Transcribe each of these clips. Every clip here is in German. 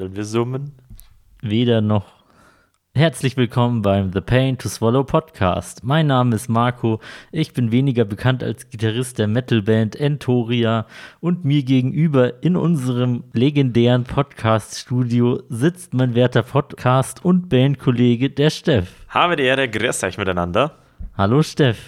Sollen wir summen? Weder noch. Herzlich willkommen beim The Pain to Swallow Podcast. Mein Name ist Marco. Ich bin weniger bekannt als Gitarrist der Metalband Entoria und mir gegenüber in unserem legendären Podcast-Studio sitzt mein werter Podcast- und Bandkollege, der Steff. Habe die Ehre, grüßt euch miteinander. Hallo Steff.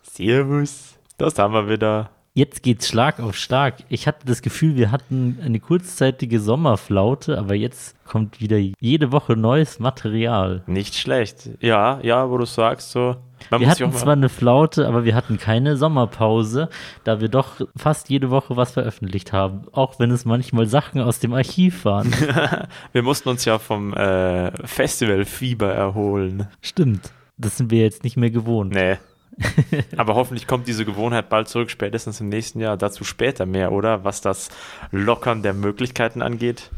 Servus. Das haben wir wieder. Jetzt geht's Schlag auf Schlag. Ich hatte das Gefühl, wir hatten eine kurzzeitige Sommerflaute, aber jetzt kommt wieder jede Woche neues Material. Nicht schlecht. Ja, ja, wo du sagst, so. Wir hatten zwar eine Flaute, aber wir hatten keine Sommerpause, da wir doch fast jede Woche was veröffentlicht haben, auch wenn es manchmal Sachen aus dem Archiv waren. wir mussten uns ja vom äh, Festivalfieber erholen. Stimmt. Das sind wir jetzt nicht mehr gewohnt. Nee. Aber hoffentlich kommt diese Gewohnheit bald zurück, spätestens im nächsten Jahr. Dazu später mehr, oder? Was das Lockern der Möglichkeiten angeht.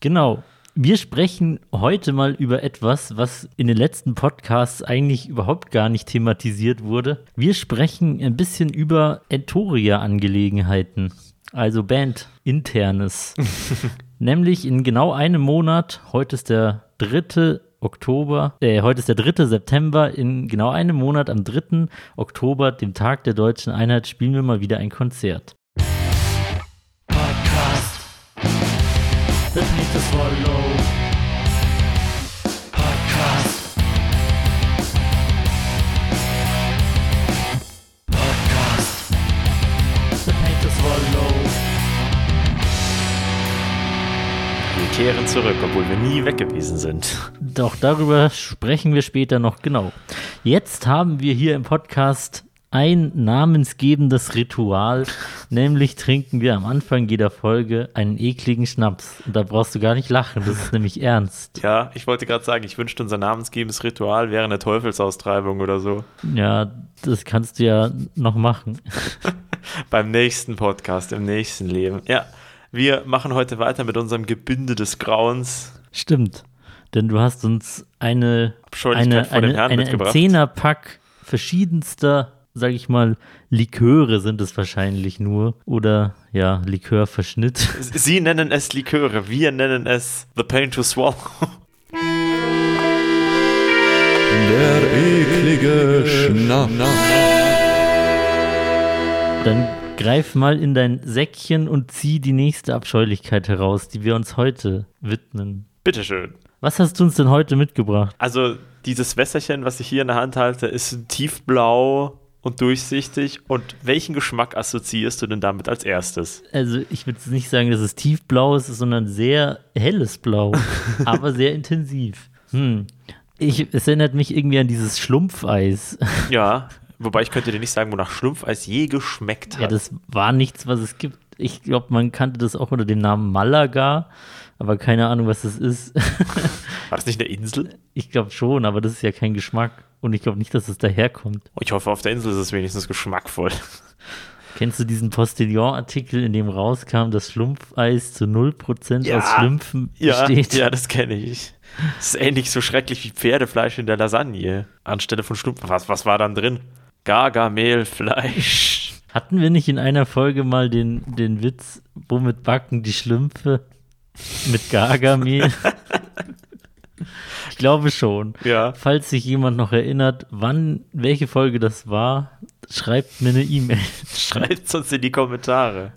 Genau. Wir sprechen heute mal über etwas, was in den letzten Podcasts eigentlich überhaupt gar nicht thematisiert wurde. Wir sprechen ein bisschen über Entoria-Angelegenheiten, also Band-internes. Nämlich in genau einem Monat, heute ist der dritte Oktober, äh, heute ist der 3. September, in genau einem Monat, am 3. Oktober, dem Tag der deutschen Einheit, spielen wir mal wieder ein Konzert. Podcast. The kehren zurück, obwohl wir nie weg gewesen sind. Doch darüber sprechen wir später noch genau. Jetzt haben wir hier im Podcast ein namensgebendes Ritual, nämlich trinken wir am Anfang jeder Folge einen ekligen Schnaps. Und da brauchst du gar nicht lachen, das ist nämlich ernst. Ja, ich wollte gerade sagen, ich wünschte, unser namensgebendes Ritual wäre eine Teufelsaustreibung oder so. Ja, das kannst du ja noch machen. Beim nächsten Podcast, im nächsten Leben. Ja, wir machen heute weiter mit unserem Gebinde des Grauens. Stimmt. Denn du hast uns eine, eine, eine, eine Zehnerpack verschiedenster, sag ich mal, Liköre sind es wahrscheinlich nur. Oder ja, Likörverschnitt. Sie nennen es Liköre, wir nennen es The Pain to Swallow. Der eklige Schnaps. Dann greif mal in dein Säckchen und zieh die nächste Abscheulichkeit heraus, die wir uns heute widmen. Bitteschön. Was hast du uns denn heute mitgebracht? Also, dieses Wässerchen, was ich hier in der Hand halte, ist tiefblau und durchsichtig. Und welchen Geschmack assoziierst du denn damit als erstes? Also, ich würde nicht sagen, dass es tiefblau ist, sondern sehr helles Blau, aber sehr intensiv. Hm. Ich, es erinnert mich irgendwie an dieses Schlumpfeis. Ja, Wobei ich könnte dir nicht sagen, wonach Schlumpfeis je geschmeckt hat. Ja, das war nichts, was es gibt. Ich glaube, man kannte das auch unter dem Namen Malaga, aber keine Ahnung, was das ist. War das nicht eine Insel? Ich glaube schon, aber das ist ja kein Geschmack. Und ich glaube nicht, dass es daherkommt. Ich hoffe, auf der Insel ist es wenigstens geschmackvoll. Kennst du diesen Postillon-Artikel, in dem rauskam, dass Schlumpfeis zu 0% ja, aus Schlümpfen besteht? Ja, das kenne ich. Das ist ähnlich so schrecklich wie Pferdefleisch in der Lasagne. Anstelle von Schlumpfen. Was, was war dann drin? Gargamelfleisch. Hatten wir nicht in einer Folge mal den, den Witz, womit backen die Schlümpfe? Mit Gargamel? ich glaube schon. Ja. Falls sich jemand noch erinnert, wann, welche Folge das war, schreibt mir eine E-Mail. Schreibt es uns in die Kommentare.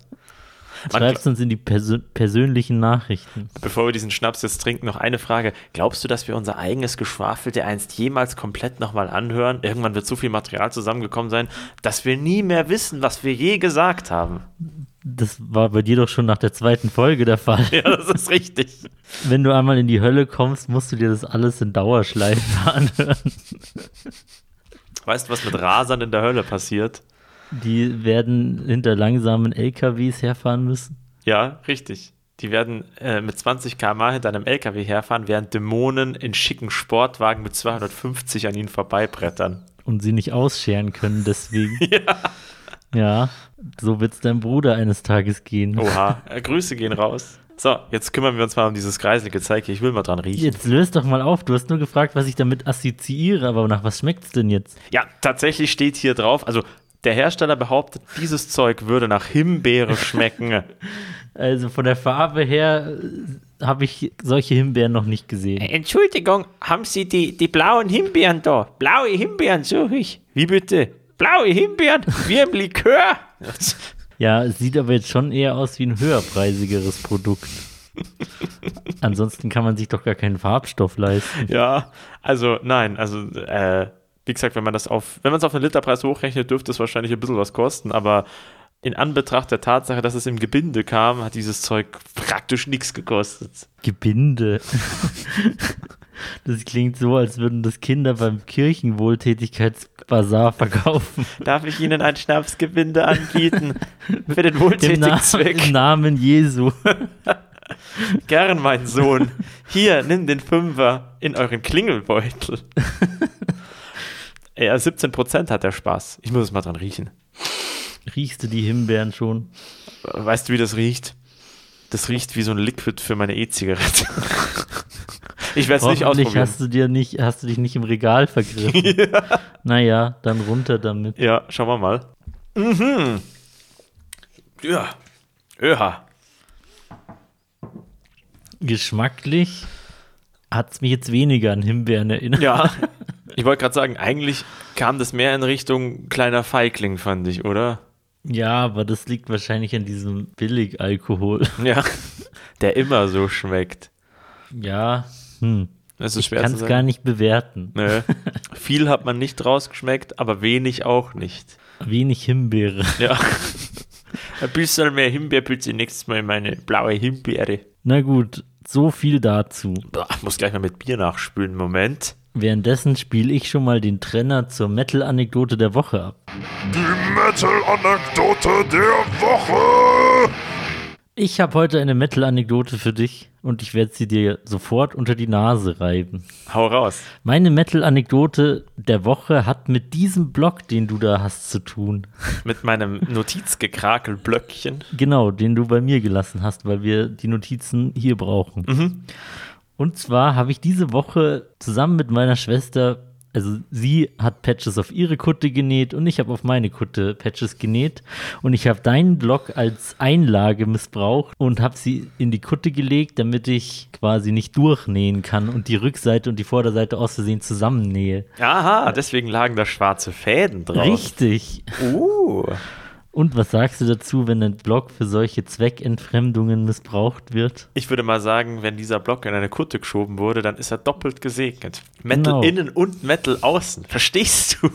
Schreibt es uns in die Persö persönlichen Nachrichten. Bevor wir diesen Schnaps jetzt trinken, noch eine Frage. Glaubst du, dass wir unser eigenes Geschwafel der einst jemals komplett nochmal anhören? Irgendwann wird so viel Material zusammengekommen sein, dass wir nie mehr wissen, was wir je gesagt haben. Das war bei dir doch schon nach der zweiten Folge der Fall. Ja, das ist richtig. Wenn du einmal in die Hölle kommst, musst du dir das alles in Dauerschleife anhören. Weißt du, was mit Rasern in der Hölle passiert? Die werden hinter langsamen LKWs herfahren müssen. Ja, richtig. Die werden äh, mit 20 km/h hinter einem LKW herfahren, während Dämonen in schicken Sportwagen mit 250 an ihnen vorbeibrettern. Und sie nicht ausscheren können, deswegen. ja. Ja, so wird es deinem Bruder eines Tages gehen. Oha, äh, Grüße gehen raus. So, jetzt kümmern wir uns mal um dieses kreiselige Zeug hier. Ich will mal dran riechen. Jetzt löst doch mal auf. Du hast nur gefragt, was ich damit assoziiere, aber nach was schmeckt es denn jetzt? Ja, tatsächlich steht hier drauf, also der Hersteller behauptet, dieses Zeug würde nach Himbeere schmecken. Also von der Farbe her äh, habe ich solche Himbeeren noch nicht gesehen. Entschuldigung, haben Sie die, die blauen Himbeeren da? Blaue Himbeeren suche ich. Wie bitte? Blaue Himbeeren? Wie im Likör? Ja, es sieht aber jetzt schon eher aus wie ein höherpreisigeres Produkt. Ansonsten kann man sich doch gar keinen Farbstoff leisten. ja, also nein, also äh, wie gesagt, wenn man das auf, wenn man es auf einen Literpreis hochrechnet, dürfte es wahrscheinlich ein bisschen was kosten, aber in Anbetracht der Tatsache, dass es im Gebinde kam, hat dieses Zeug praktisch nichts gekostet. Gebinde. Das klingt so, als würden das Kinder beim Kirchenwohltätigkeitsbasar verkaufen. Darf ich Ihnen ein Schnapsgebinde anbieten für den Im, wohltätigen Na Zweck? Im Namen Jesu. Gern, mein Sohn. Hier, nimm den Fünfer in euren Klingelbeutel. Ja, 17% hat der Spaß. Ich muss es mal dran riechen. Riechst du die Himbeeren schon? Weißt du, wie das riecht? Das riecht wie so ein Liquid für meine E-Zigarette. Ich werde es nicht ausprobieren. hast du, dir nicht, hast du dich nicht im Regal vergriffen. Naja, dann runter damit. Ja, schauen wir mal. Mhm. Ja. Ja. Geschmacklich hat es mich jetzt weniger an Himbeeren erinnert. Ja. Ich wollte gerade sagen, eigentlich kam das mehr in Richtung kleiner Feigling, fand ich, oder? Ja, aber das liegt wahrscheinlich an diesem Billigalkohol. Ja. Der immer so schmeckt. Ja, hm. Das ist ich schwer kann zu es gar nicht bewerten. Nö. Viel hat man nicht rausgeschmeckt, aber wenig auch nicht. Wenig Himbeere. Ja. Ein bisschen mehr Himbeer bitte nächstes Mal in meine blaue Himbeere. Na gut, so viel dazu. Boah, ich muss gleich mal mit Bier nachspülen. Moment. Währenddessen spiele ich schon mal den Trenner zur Metal-Anekdote der Woche ab. Die Metal-Anekdote der Woche. Ich habe heute eine Metal-Anekdote für dich und ich werde sie dir sofort unter die Nase reiben. Hau raus. Meine Metal-Anekdote der Woche hat mit diesem Blog, den du da hast, zu tun. Mit meinem Notizgekrakelblöckchen. Genau, den du bei mir gelassen hast, weil wir die Notizen hier brauchen. Und zwar habe ich diese Woche zusammen mit meiner Schwester, also sie hat Patches auf ihre Kutte genäht und ich habe auf meine Kutte Patches genäht. Und ich habe deinen Blog als Einlage missbraucht und habe sie in die Kutte gelegt, damit ich quasi nicht durchnähen kann und die Rückseite und die Vorderseite aus Versehen zusammennähe. Aha, deswegen lagen da schwarze Fäden drauf. Richtig. Uh. Und was sagst du dazu, wenn ein Blog für solche Zweckentfremdungen missbraucht wird? Ich würde mal sagen, wenn dieser Block in eine Kutte geschoben wurde, dann ist er doppelt gesegnet. Metal Genau. innen und Metal außen. Verstehst du?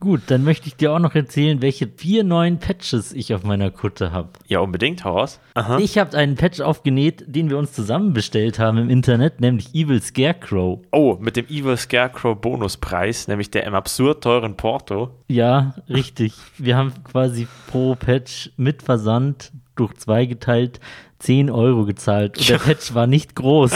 Gut, dann möchte ich dir auch noch erzählen, welche vier neuen Patches ich auf meiner Kutte habe. Ja, unbedingt, raus. Aha. Ich habe einen Patch aufgenäht, den wir uns zusammen bestellt haben im Internet, nämlich Evil Scarecrow. Oh, mit dem Evil Scarecrow Bonuspreis, nämlich der im absurd teuren Porto. Ja, richtig. Wir haben quasi pro Patch mit Versand durch zwei geteilt 10 Euro gezahlt. Und der Patch war nicht groß.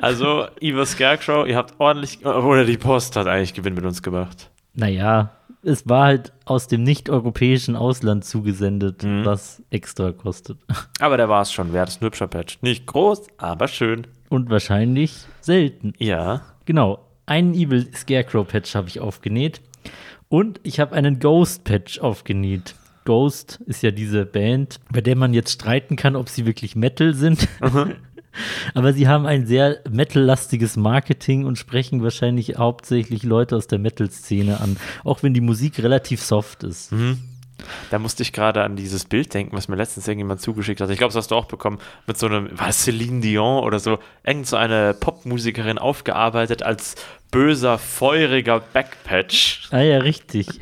Also, Evil Scarecrow, ihr habt ordentlich, oder die Post hat eigentlich Gewinn mit uns gemacht. Naja, es war halt aus dem nicht-europäischen Ausland zugesendet, Mhm. was extra kostet. Aber der war es schon wert, ist ein hübscher Patch. Nicht groß, aber schön. Und wahrscheinlich selten. Ja. Genau, einen Evil Scarecrow Patch habe ich aufgenäht und ich habe einen Ghost Patch aufgenäht. Ghost ist ja diese Band, bei der man jetzt streiten kann, ob sie wirklich Metal sind. Aber sie haben ein sehr Metal-lastiges Marketing und sprechen wahrscheinlich hauptsächlich Leute aus der Metal-Szene an, auch wenn die Musik relativ soft ist. Da musste ich gerade an dieses Bild denken, was mir letztens irgendjemand zugeschickt hat. Ich glaube, das hast du auch bekommen. Mit so einem, war es Celine Dion oder so, irgend so eine Popmusikerin aufgearbeitet als böser, feuriger Backpatch. Ah ja, richtig.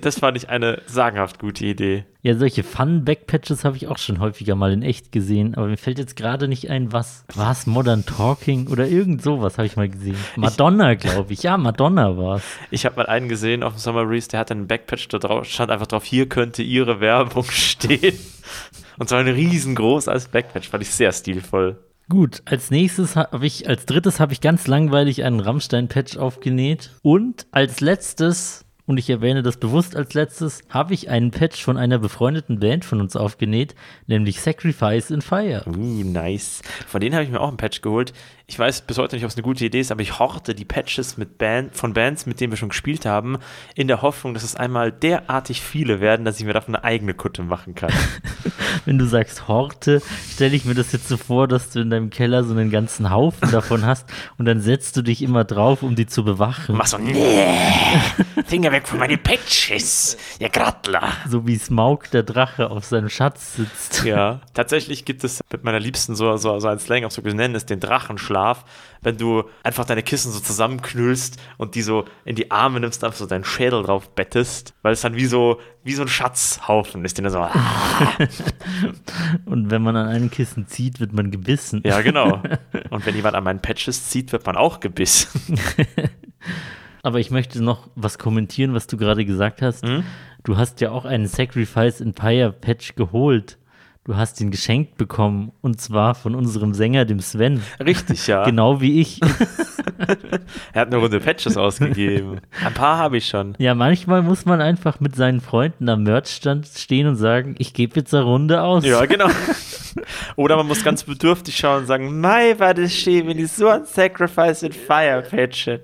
Das fand ich eine sagenhaft gute Idee. Ja, solche Fun-Backpatches habe ich auch schon häufiger mal in echt gesehen, aber mir fällt jetzt gerade nicht ein, was. War es Modern Talking oder irgend sowas habe ich mal gesehen. Madonna, glaube ich. Ja, Madonna war es. Ich habe mal einen gesehen auf dem Summer Breeze, der hatte einen Backpatch, da drauf, stand einfach drauf, hier könnte ihre Werbung stehen. Und zwar ein riesengroß als Backpatch, fand ich sehr stilvoll. Gut, als nächstes habe ich, als drittes habe ich ganz langweilig einen Rammstein-Patch aufgenäht. Und als letztes und ich erwähne das bewusst als letztes, habe ich einen Patch von einer befreundeten Band von uns aufgenäht, nämlich Sacrifice in Fire. Uh, nice. Von denen habe ich mir auch einen Patch geholt. Ich weiß bis heute nicht, ob es eine gute Idee ist, aber ich horte die Patches mit Band, von Bands, mit denen wir schon gespielt haben, in der Hoffnung, dass es einmal derartig viele werden, dass ich mir davon eine eigene Kutte machen kann. Wenn du sagst Horte, stelle ich mir das jetzt so vor, dass du in deinem Keller so einen ganzen Haufen davon hast und dann setzt du dich immer drauf, um die zu bewachen. Mach so, nee, Finger weg von meinen Patches, ihr Grattler. So wie Smaug der Drache auf seinem Schatz sitzt. Ja, tatsächlich gibt es mit meiner Liebsten so, so, so ein Slang, auch so wir nennen es den Drachenschlaf, wenn du einfach deine Kissen so zusammenknüllst und die so in die Arme nimmst, einfach so deinen Schädel drauf bettest, weil es dann wie so, wie so ein Schatzhaufen ist, den du so, Und wenn man an einem Kissen zieht, wird man gebissen. ja genau. Und wenn jemand an meinen Patches zieht, wird man auch gebissen. Aber ich möchte noch was kommentieren, was du gerade gesagt hast. Hm? Du hast ja auch einen Sacrifice in Fire Patch geholt. Du hast ihn geschenkt bekommen und zwar von unserem Sänger, dem Sven. Richtig, ja. Genau wie ich. Er hat eine Runde Patches ausgegeben. Ein paar habe ich schon. Ja, manchmal muss man einfach mit seinen Freunden am Merchstand stehen und sagen, ich gebe jetzt eine Runde aus. Ja, genau. Oder man muss ganz bedürftig schauen und sagen, Mai, war das schön, wenn ich so ein Sacrifice in Fire patche.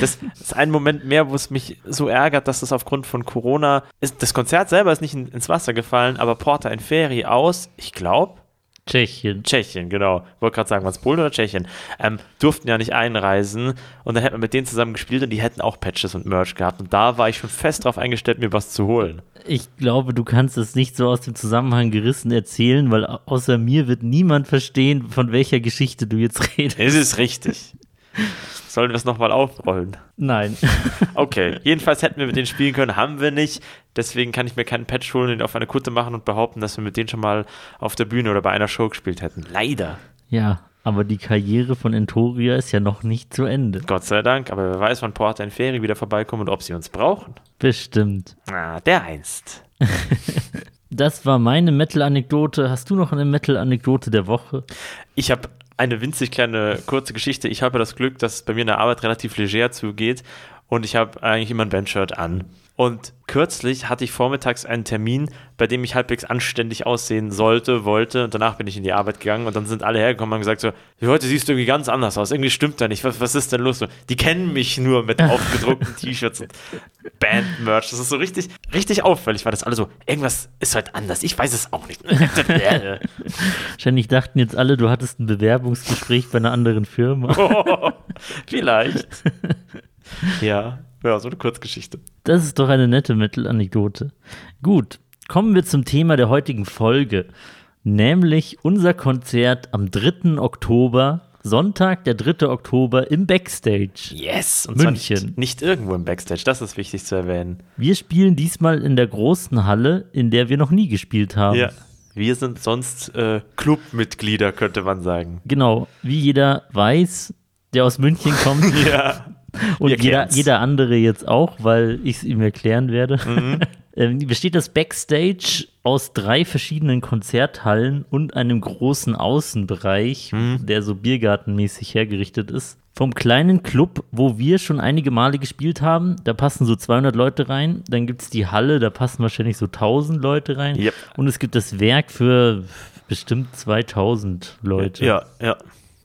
Das ist ein Moment mehr, wo es mich so ärgert, dass das aufgrund von Corona ist. Das Konzert selber ist nicht in, ins Wasser gefallen, aber Porta in Ferry aus, ich glaube, Tschechien. Tschechien, genau. Wollte gerade sagen, was Polen oder Tschechien? Ähm, durften ja nicht einreisen und dann hätte man mit denen zusammen gespielt und die hätten auch Patches und Merch gehabt. Und da war ich schon fest drauf eingestellt, mir was zu holen. Ich glaube, du kannst es nicht so aus dem Zusammenhang gerissen erzählen, weil au- außer mir wird niemand verstehen, von welcher Geschichte du jetzt redest. Es ist richtig. Sollen wir es nochmal aufrollen? Nein. Okay, jedenfalls hätten wir mit denen spielen können, haben wir nicht. Deswegen kann ich mir keinen Patch holen, den auf eine Kutte machen und behaupten, dass wir mit denen schon mal auf der Bühne oder bei einer Show gespielt hätten. Leider. Ja, aber die Karriere von Entoria ist ja noch nicht zu Ende. Gott sei Dank, aber wer weiß, wann Porta in Ferry wieder vorbeikommen und ob sie uns brauchen. Bestimmt. Ah, der einst. Das war meine Metal-Anekdote. Hast du noch eine Metal-Anekdote der Woche? Ich habe eine winzig kleine kurze Geschichte. Ich habe das Glück, dass bei mir in der Arbeit relativ leger zugeht und ich habe eigentlich immer ein Bandshirt an. Und kürzlich hatte ich vormittags einen Termin, bei dem ich halbwegs anständig aussehen sollte, wollte. Und danach bin ich in die Arbeit gegangen und dann sind alle hergekommen und haben gesagt so, heute siehst du irgendwie ganz anders aus. Irgendwie stimmt da nicht. Was, was ist denn los? So, Die kennen mich nur mit aufgedruckten T-Shirts und Band-Merch. Das ist so richtig, richtig auffällig, weil das alle so, irgendwas ist heute anders. Ich weiß es auch nicht. Wahrscheinlich dachten jetzt alle, du hattest ein Bewerbungsgespräch bei einer anderen Firma. Oh, vielleicht. ja, ja, so eine Kurzgeschichte. Das ist doch eine nette Metal-Anekdote. Gut, kommen wir zum Thema der heutigen Folge, nämlich unser Konzert am 3. Oktober, Sonntag, der 3. Oktober im Backstage. Yes, und München. nicht, nicht irgendwo im Backstage, das ist wichtig zu erwähnen. Wir spielen diesmal in der großen Halle, in der wir noch nie gespielt haben. Ja. Wir sind sonst äh, Clubmitglieder, könnte man sagen. Genau, wie jeder weiß, der aus München kommt Ja. Und jeder, jeder andere jetzt auch, weil ich es ihm erklären werde. Mhm. Ähm, besteht das Backstage aus drei verschiedenen Konzerthallen und einem großen Außenbereich, Mhm. der so biergartenmäßig hergerichtet ist. Vom kleinen Club, wo wir schon einige Male gespielt haben, da passen so 200 Leute rein. Dann gibt es die Halle, da passen wahrscheinlich so 1000 Leute rein. Yep. Und es gibt das Werk für bestimmt 2000 Leute. Ja, ja.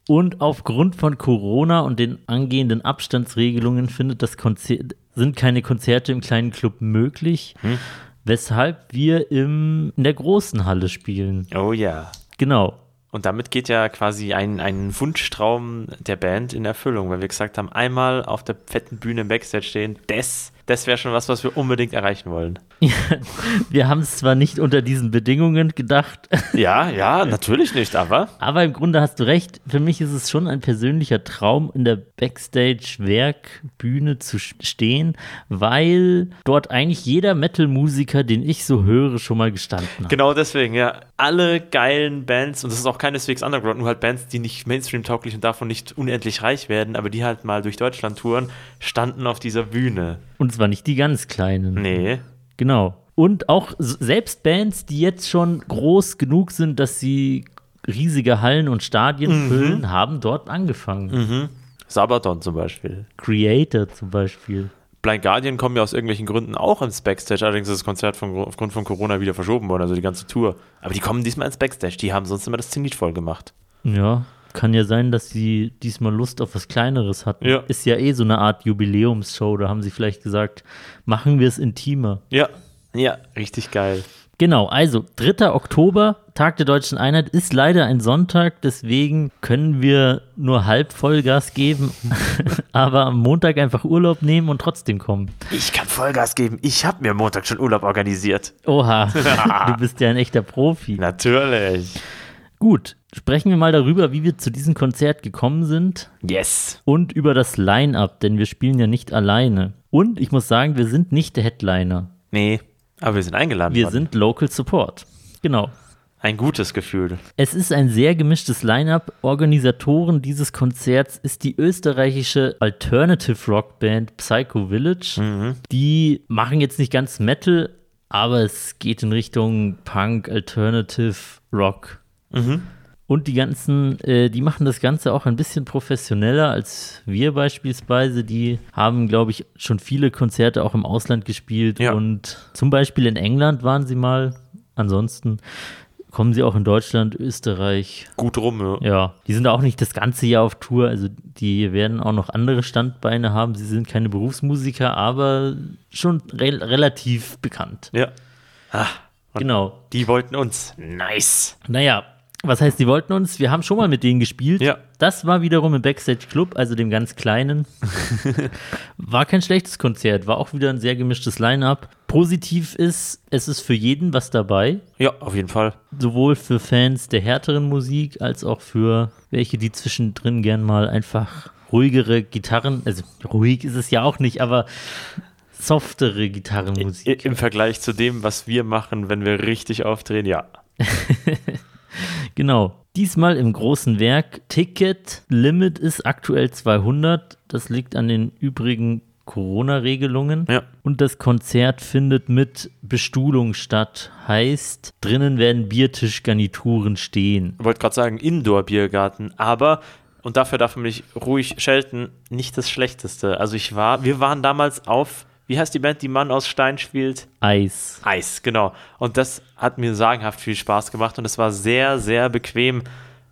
Und aufgrund von Corona und den angehenden Abstandsregelungen findet das Konzert, sind keine Konzerte im kleinen Club möglich, weshalb wir im, in der großen Halle spielen. Oh ja. Genau. Und damit geht ja quasi ein, ein Wunschtraum der Band in Erfüllung, weil wir gesagt haben, einmal auf der fetten Bühne im Backstage stehen, das, das wäre schon was, was wir unbedingt erreichen wollen. Wir haben es zwar nicht unter diesen Bedingungen gedacht, Ja, ja, natürlich nicht, aber aber im Grunde hast du recht. Für mich ist es schon ein persönlicher Traum, in der Backstage-Werkbühne zu stehen, weil dort eigentlich jeder Metal-Musiker, den ich so höre, schon mal gestanden hat. Genau deswegen, ja. Alle geilen Bands, und das ist auch keineswegs Underground, nur halt Bands, die nicht Mainstream-tauglich und davon nicht unendlich reich werden, aber die halt mal durch Deutschland touren, standen auf dieser Bühne. Und zwar nicht die ganz kleinen. Nee. Genau. Und auch selbst Bands, die jetzt schon groß genug sind, dass sie riesige Hallen und Stadien füllen, haben dort angefangen. Sabaton zum Beispiel. Creator zum Beispiel. Blind Guardian kommen ja aus irgendwelchen Gründen auch ins Backstage. Allerdings ist das Konzert von, aufgrund von Corona wieder verschoben worden, also die ganze Tour. Aber die kommen diesmal ins Backstage. Die haben sonst immer das Zenit voll gemacht. Ja, kann ja sein, dass sie diesmal Lust auf was Kleineres hatten. Ja. Ist ja eh so eine Art Jubiläumsshow. Da haben sie vielleicht gesagt, machen wir es intimer. Ja. Ja, richtig geil. Genau, also 3. Oktober, Tag der Deutschen Einheit, ist leider ein Sonntag, deswegen können wir nur halb Vollgas geben, aber am Montag einfach Urlaub nehmen und trotzdem kommen. Ich kann Vollgas geben. Ich habe mir Montag schon Urlaub organisiert. Oha, du bist ja ein echter Profi. Natürlich. Gut, sprechen wir mal darüber, wie wir zu diesem Konzert gekommen sind Yes. und über das Line-Up, denn wir spielen ja nicht alleine. Und ich muss sagen, wir sind nicht der Headliner. Nee, aber wir sind eingeladen Wir worden. sind Local Support. Genau. Ein gutes Gefühl. Es ist ein sehr gemischtes Line-up. Organisatoren dieses Konzerts ist die österreichische Alternative Rock Band Psycho Village. Die machen jetzt nicht ganz Metal, aber es geht in Richtung Punk, Alternative Rock. Und die ganzen, äh, die machen das Ganze auch ein bisschen professioneller als wir beispielsweise. Die haben, glaube ich, schon viele Konzerte auch im Ausland gespielt Ja. und zum Beispiel in England waren sie mal. Ansonsten kommen sie auch in Deutschland, Österreich. Gut rum, ja. Ja, die sind auch nicht das ganze Jahr auf Tour. Also die werden auch noch andere Standbeine haben. Sie sind keine Berufsmusiker, aber schon re relativ bekannt. Ja. Ah, Genau. die wollten uns. Nice. Naja, was heißt, die wollten uns? Wir haben schon mal mit denen gespielt. Ja. Das war wiederum im Backstage Club, also dem ganz kleinen. war kein schlechtes Konzert, war auch wieder ein sehr gemischtes Line-up. Positiv ist, es ist für jeden was dabei. Ja, auf jeden Fall. Sowohl für Fans der härteren Musik als auch für welche, die zwischendrin gern mal einfach ruhigere Gitarren, also ruhig ist es ja auch nicht, aber softere Gitarrenmusik. Im Vergleich zu dem, was wir machen, wenn wir richtig aufdrehen, ja. Genau. Diesmal im großen Werk. Ticket Limit ist aktuell 200. Das liegt an den übrigen Corona-Regelungen. Ja. Und das Konzert findet mit Bestuhlung statt. Heißt, drinnen werden Biertischgarnituren stehen. Ich wollte gerade sagen, Indoor-Biergarten, aber, und dafür darf man mich ruhig schelten, nicht das Schlechteste. Also ich war, wir waren damals auf, wie heißt die Band, die Mann aus Stein spielt? Eis. Eis, genau. Und das hat mir sagenhaft viel Spaß gemacht und es war sehr, sehr bequem,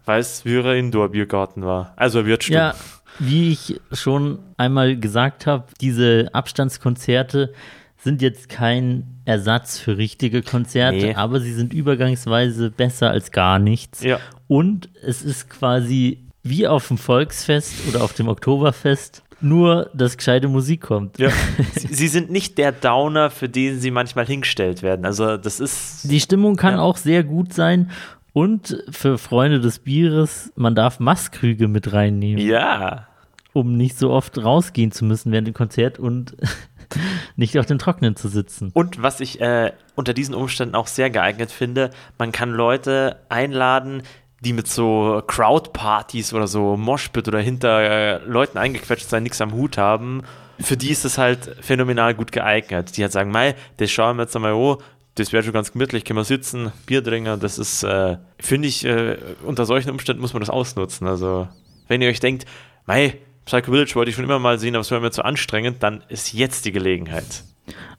weil es wie Indoor-Biergarten war. Also Wirtsstube. Ja, wie ich schon einmal gesagt habe, diese Abstandskonzerte sind jetzt kein Ersatz für richtige Konzerte, Nee. aber sie sind übergangsweise besser als gar nichts. Ja. Und es ist quasi wie auf dem Volksfest oder auf dem Oktoberfest, nur dass gescheite Musik kommt. Ja. sie, sie sind nicht der Downer, für den sie manchmal hingestellt werden. Also das ist. Die Stimmung kann Ja. auch sehr gut sein. Und für Freunde des Bieres, man darf Maßkrüge mit reinnehmen. Ja. um nicht so oft rausgehen zu müssen während dem Konzert und nicht auf dem Trocknen zu sitzen. Und was ich äh, unter diesen Umständen auch sehr geeignet finde, man kann Leute einladen, die mit so Crowd-Partys oder so Moshpit oder hinter äh, Leuten eingequetscht sein, nichts am Hut haben. Für die ist es halt phänomenal gut geeignet. Die halt sagen, mei, das schauen wir jetzt einmal, oh, das wäre schon ganz gemütlich, können wir sitzen, Bier trinken. Das ist, äh, finde ich, äh, unter solchen Umständen muss man das ausnutzen. Also, wenn ihr euch denkt, mei, Psycho Village wollte ich schon immer mal sehen, aber es wäre mir zu anstrengend, dann ist jetzt die Gelegenheit.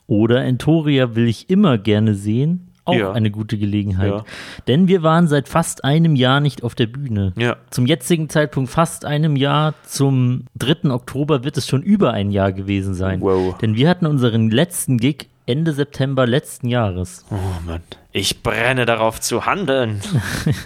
Oder Entoria will ich immer gerne sehen. Auch Ja. eine gute Gelegenheit. Ja. Denn wir waren seit fast einem Jahr nicht auf der Bühne. Ja. Zum jetzigen Zeitpunkt fast einem Jahr. Zum 3. Oktober wird es schon über ein Jahr gewesen sein. Wow. Denn wir hatten unseren letzten Gig Ende September letzten Jahres. Oh Mann. Ich brenne darauf zu handeln.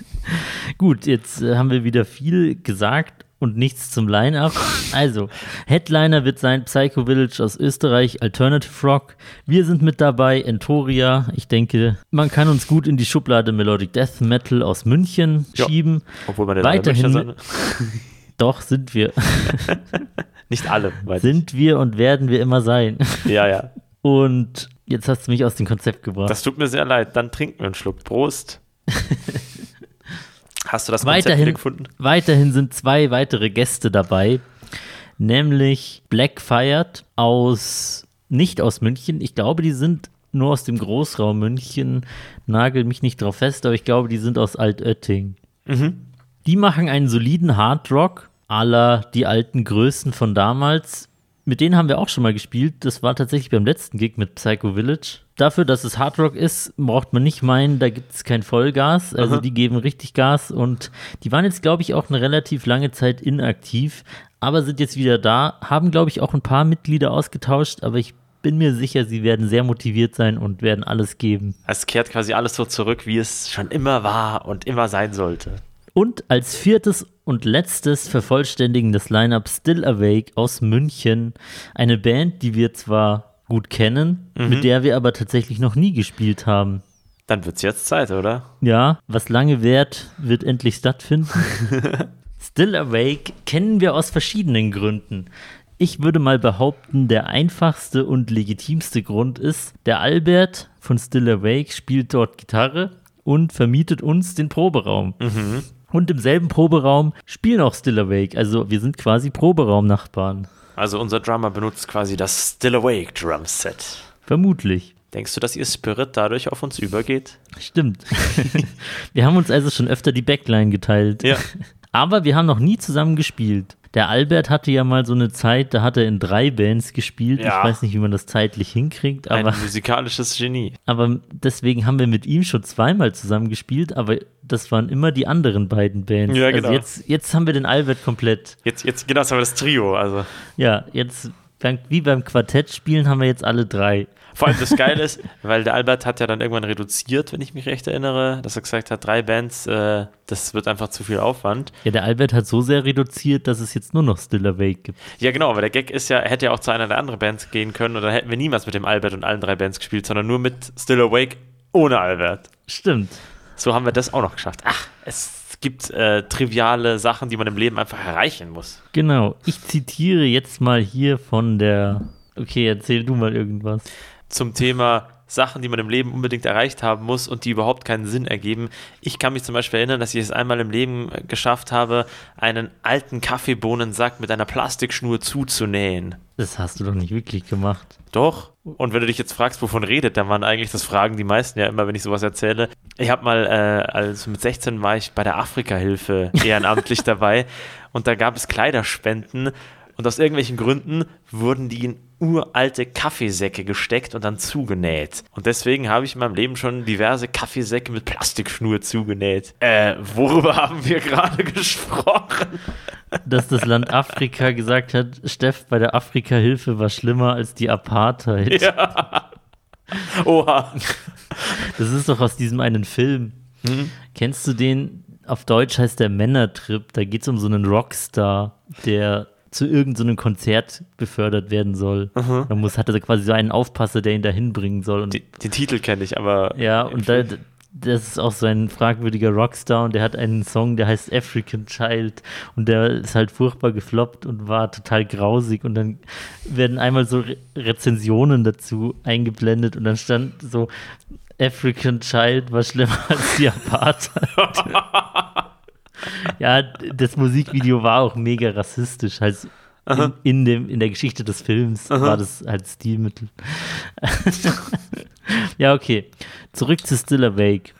Gut, jetzt äh, haben wir wieder viel gesagt und nichts zum Line-Up. Also, Headliner wird sein Psycho Village aus Österreich, Alternative Rock. Wir sind mit dabei, Entoria. Ich denke, man kann uns gut in die Schublade Melodic Death Metal aus München Ja. schieben. Obwohl man Weiterhin- Sein. Doch, sind wir. Nicht alle. Sind wir und werden wir immer sein. Ja, ja. Und jetzt hast du mich aus dem Konzept gebracht. Das tut mir sehr leid. Dann trinken wir einen Schluck. Prost. Hast du das Weiterhin, gefunden? weiterhin sind zwei weitere Gäste dabei, nämlich Blackfired aus, nicht aus München, ich glaube, die sind nur aus dem Großraum München, nagel mich nicht drauf fest, aber ich glaube, die sind aus Altötting. Mhm. Die machen einen soliden Hardrock, aller die alten Größen von damals. Mit denen haben wir auch schon mal gespielt. Das war tatsächlich beim letzten Gig mit Psycho Village. Dafür, dass es Hard Rock ist, braucht man nicht meinen, da gibt es kein Vollgas. Also Aha. die geben richtig Gas und die waren jetzt, glaube ich, auch eine relativ lange Zeit inaktiv, aber sind jetzt wieder da, haben, glaube ich, auch ein paar Mitglieder ausgetauscht, aber ich bin mir sicher, sie werden sehr motiviert sein und werden alles geben. Es kehrt quasi alles so zurück, wie es schon immer war und immer sein sollte. Und als viertes und letztes vervollständigen das Line-Up Still Awake aus München. Eine Band, die wir zwar gut kennen, mit der wir aber tatsächlich noch nie gespielt haben. Dann wird's jetzt Zeit, oder? Ja, was lange währt, wird endlich stattfinden. Still Awake kennen wir aus verschiedenen Gründen. Ich würde mal behaupten, der einfachste und legitimste Grund ist, der Albert von Still Awake spielt dort Gitarre und vermietet uns den Proberaum. Und im selben Proberaum spielen auch Still Awake. Also wir sind quasi Proberaumnachbarn. Also unser Drummer benutzt quasi das Still Awake Drum Set. Vermutlich. Denkst du, dass ihr Spirit dadurch auf uns übergeht? Stimmt. wir haben uns also schon öfter die Backline geteilt. Ja. Aber wir haben noch nie zusammen gespielt. Der Albert hatte ja mal so eine Zeit, da hat er in drei Bands gespielt. Ja. Ich weiß nicht, wie man das zeitlich hinkriegt, Ein aber, musikalisches Genie. aber deswegen haben wir mit ihm schon zweimal zusammen gespielt, aber das waren immer die anderen beiden Bands. Ja, genau. Also jetzt, jetzt haben wir den Albert komplett. Jetzt, jetzt, genau, das haben wir das Trio. Also. Ja, jetzt wie beim Quartett spielen haben wir jetzt alle drei. Vor allem das Geile ist, weil der Albert hat ja dann irgendwann reduziert, wenn ich mich recht erinnere, dass er gesagt hat, drei Bands, äh, das wird einfach zu viel Aufwand. Ja, der Albert hat so sehr reduziert, dass es jetzt nur noch Still Awake gibt. Ja, genau, aber der Gag ist ja, er hätte ja auch zu einer der anderen Bands gehen können und dann hätten wir niemals mit dem Albert und allen drei Bands gespielt, sondern nur mit Still Awake ohne Albert. Stimmt. So haben wir das auch noch geschafft. Ach, es gibt äh, triviale Sachen, die man im Leben einfach erreichen muss. Genau. Ich zitiere jetzt mal hier von der. Okay, erzähl du mal irgendwas. Zum Thema Sachen, die man im Leben unbedingt erreicht haben muss und die überhaupt keinen Sinn ergeben. Ich kann mich zum Beispiel erinnern, dass ich es einmal im Leben äh, geschafft habe, einen alten Kaffeebohnensack mit einer Plastikschnur zuzunähen. Das hast du doch nicht wirklich gemacht. Doch. Und wenn du dich jetzt fragst, wovon redet der Mann eigentlich, das fragen die meisten ja immer, wenn ich sowas erzähle. Ich habe mal, äh, also mit 16 war ich bei der Afrika-Hilfe ehrenamtlich dabei und da gab es Kleiderspenden und aus irgendwelchen Gründen wurden die in uralte Kaffeesäcke gesteckt und dann zugenäht. Und deswegen habe ich in meinem Leben schon diverse Kaffeesäcke mit Plastikschnur zugenäht. Äh, worüber haben wir gerade gesprochen? Dass das Land Afrika gesagt hat, Steff, bei der Afrika-Hilfe war schlimmer als die Apartheid. Ja. Oha. Das ist doch aus diesem einen Film. Kennst du den? Auf Deutsch heißt der Männertrip. Da geht es um so einen Rockstar, der zu irgendeinem Konzert befördert werden soll. Da muss, hat er quasi so einen Aufpasser, der ihn dahin bringen soll. Und Die, den Titel kenne ich, aber. Ja, und da, das ist auch so ein fragwürdiger Rockstar und der hat einen Song, der heißt African Child und der ist halt furchtbar gefloppt und war total grausig und dann werden einmal so Re Rezensionen dazu eingeblendet und dann stand so African Child war schlimmer als die Apartheid. ja, das Musikvideo war auch mega rassistisch, halt in, in, dem, in der Geschichte des Films war das halt Stilmittel. ja, okay. Zurück zu Still Awake.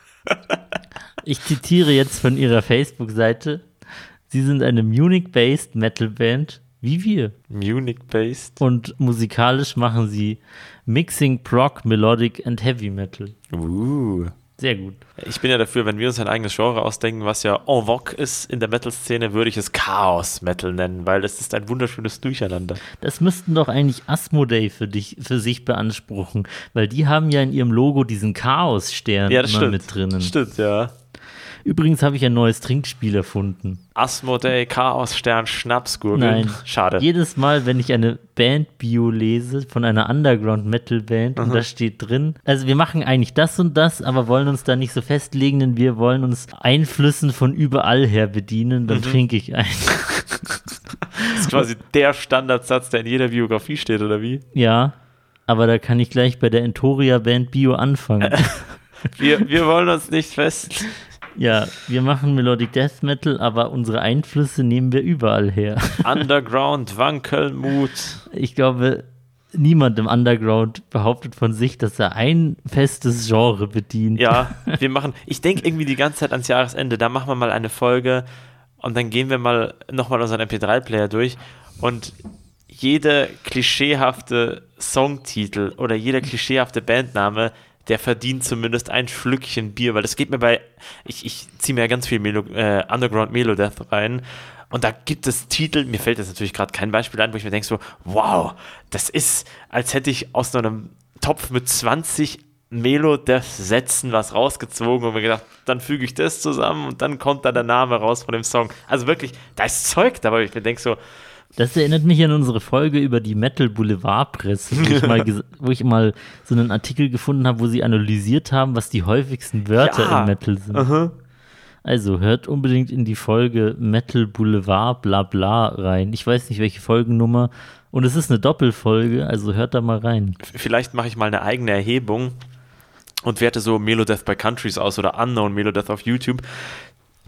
Ich zitiere jetzt von ihrer Facebook-Seite. Sie sind eine Munich-based Metal-Band, wie wir. Munich-based. Und musikalisch machen sie Mixing Prog, Melodic and Heavy Metal. Uh. Sehr gut. Ich bin ja dafür, wenn wir uns ein eigenes Genre ausdenken, was ja en vogue ist in der Metal-Szene, würde ich es Chaos-Metal nennen, weil es ist ein wunderschönes Durcheinander. Das müssten doch eigentlich Asmodee für dich, für sich beanspruchen, weil die haben ja in ihrem Logo diesen Chaos-Stern Ja, das immer stimmt. mit drinnen. Stimmt, ja. Übrigens habe ich ein neues Trinkspiel erfunden. Asmodee, Chaos, Stern, Schnapsgurgel. Nein. Schade. Jedes Mal, wenn ich eine Band-Bio lese von einer Underground-Metal-Band und da steht drin, also wir machen eigentlich das und das, aber wollen uns da nicht so festlegen, denn wir wollen uns Einflüssen von überall her bedienen, Mhm. dann trinke ich ein. Das ist quasi der Standardsatz, der in jeder Biografie steht, oder wie? Ja, aber da kann ich gleich bei der Entoria-Band Bio anfangen. Wir, wir wollen uns nicht fest. Ja, wir machen Melodic Death Metal, aber unsere Einflüsse nehmen wir überall her. Underground, Wankelmut. Ich glaube, niemand im Underground behauptet von sich, dass er ein festes Genre bedient. Ja, wir machen. Ich denke irgendwie die ganze Zeit ans Jahresende. Da machen wir mal eine Folge und dann gehen wir mal nochmal unseren MP3-Player durch und jeder klischeehafte Songtitel oder jeder klischeehafte Bandname, der verdient zumindest ein Schlückchen Bier, weil das geht mir bei, ich, ich ziehe mir ja ganz viel Melo, äh, Underground Melodeath rein und da gibt es Titel, mir fällt jetzt natürlich gerade kein Beispiel ein, wo ich mir denke so, wow, das ist, als hätte ich aus einem Topf mit 20 Melodeath-Sätzen was rausgezogen und mir gedacht, dann füge ich das zusammen und dann kommt da der Name raus von dem Song. Also wirklich, da ist Zeug dabei, ich mir denke so, Das erinnert mich an unsere Folge über die Metal Boulevard Presse, wo ich mal, wo ich mal so einen Artikel gefunden habe, wo sie analysiert haben, was die häufigsten Wörter Ja. im Metal sind. Also hört unbedingt in die Folge Metal Boulevard bla bla rein. Ich weiß nicht, welche Folgennummer. Und es ist eine Doppelfolge, also hört da mal rein. vielleicht mache ich mal eine eigene Erhebung und werte so Melodeath by Countries aus oder Unknown Melodeath auf YouTube.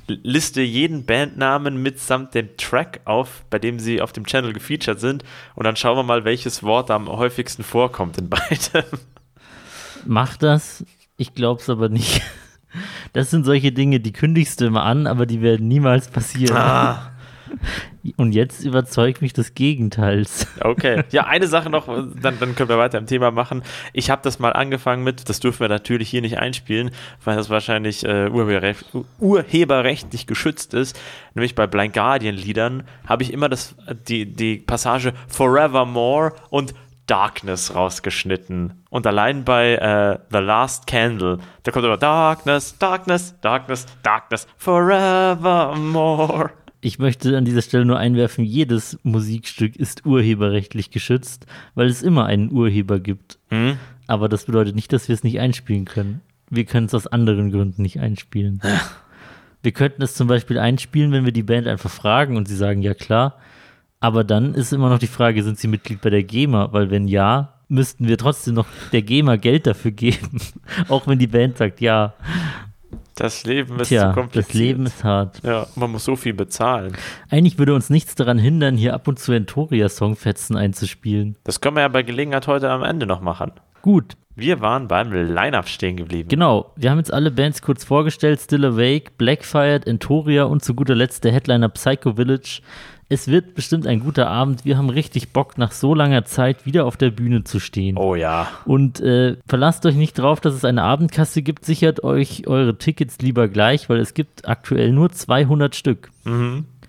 Liste jeden Bandnamen mitsamt dem Track auf, bei dem sie auf dem Channel gefeatured sind und dann schauen wir mal, welches Wort am häufigsten vorkommt in beidem. Mach das. Ich glaub's aber nicht. Das sind solche Dinge, die kündigst du immer an, aber die werden niemals passieren. Ah. Und jetzt überzeugt mich des Gegenteils. Okay. Ja, eine Sache noch, dann, dann können wir weiter im Thema machen. Ich habe das mal angefangen mit, das dürfen wir natürlich hier nicht einspielen, weil das wahrscheinlich äh, urheberrecht, urheberrechtlich geschützt ist. Nämlich bei Blind Guardian-Liedern habe ich immer das, die, die Passage Forevermore und Darkness rausgeschnitten. Und allein bei äh, The Last Candle, da kommt immer Darkness, Darkness, Darkness, Darkness, Forevermore. Ich möchte an dieser Stelle nur einwerfen, jedes Musikstück ist urheberrechtlich geschützt, weil es immer einen Urheber gibt. Hm? Aber das bedeutet nicht, dass wir es nicht einspielen können. Wir können es aus anderen Gründen nicht einspielen. Wir könnten es zum Beispiel einspielen, wenn wir die Band einfach fragen und sie sagen, ja klar. Aber dann ist immer noch die Frage, sind sie Mitglied bei der GEMA? Weil wenn ja, müssten wir trotzdem noch der GEMA Geld dafür geben. Auch wenn die Band sagt, ja, Das Leben ist tja, zu kompliziert. das Leben ist hart. Ja, man muss so viel bezahlen. Eigentlich würde uns nichts daran hindern, hier ab und zu Entoria-Songfetzen einzuspielen. Das können wir ja bei Gelegenheit heute am Ende noch machen. Gut, Wir waren beim Line-Up stehen geblieben. genau. Wir haben jetzt alle Bands kurz vorgestellt: Still Awake, Blackfired, Entoria und zu guter Letzt der Headliner Psycho Village. Es wird bestimmt ein guter Abend. Wir haben richtig Bock, nach so langer Zeit wieder auf der Bühne zu stehen. Oh ja. Und äh, verlasst euch nicht drauf, dass es eine Abendkasse gibt. Sichert euch eure Tickets lieber gleich, weil es gibt aktuell nur 200 Stück.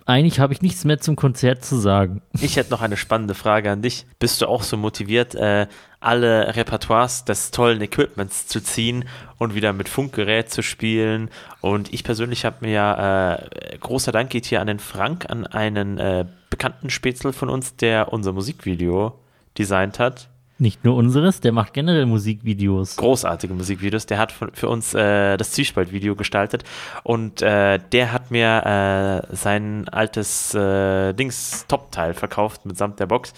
Eigentlich habe ich nichts mehr zum Konzert zu sagen. Ich hätte noch eine spannende Frage an dich. Bist du auch so motiviert, äh, alle Repertoires des tollen Equipments zu ziehen und wieder mit Funkgerät zu spielen? Und ich persönlich habe mir ja, äh, großer Dank geht hier an den Frank, an einen äh, bekannten Spätzle von uns, der unser Musikvideo designt hat. Nicht nur unseres, der macht generell Musikvideos. großartige Musikvideos. Der hat für, uns äh, das Zwiespalt-Video gestaltet und äh, der hat mir äh, sein altes äh, Dings-Top-Teil verkauft mitsamt der Box.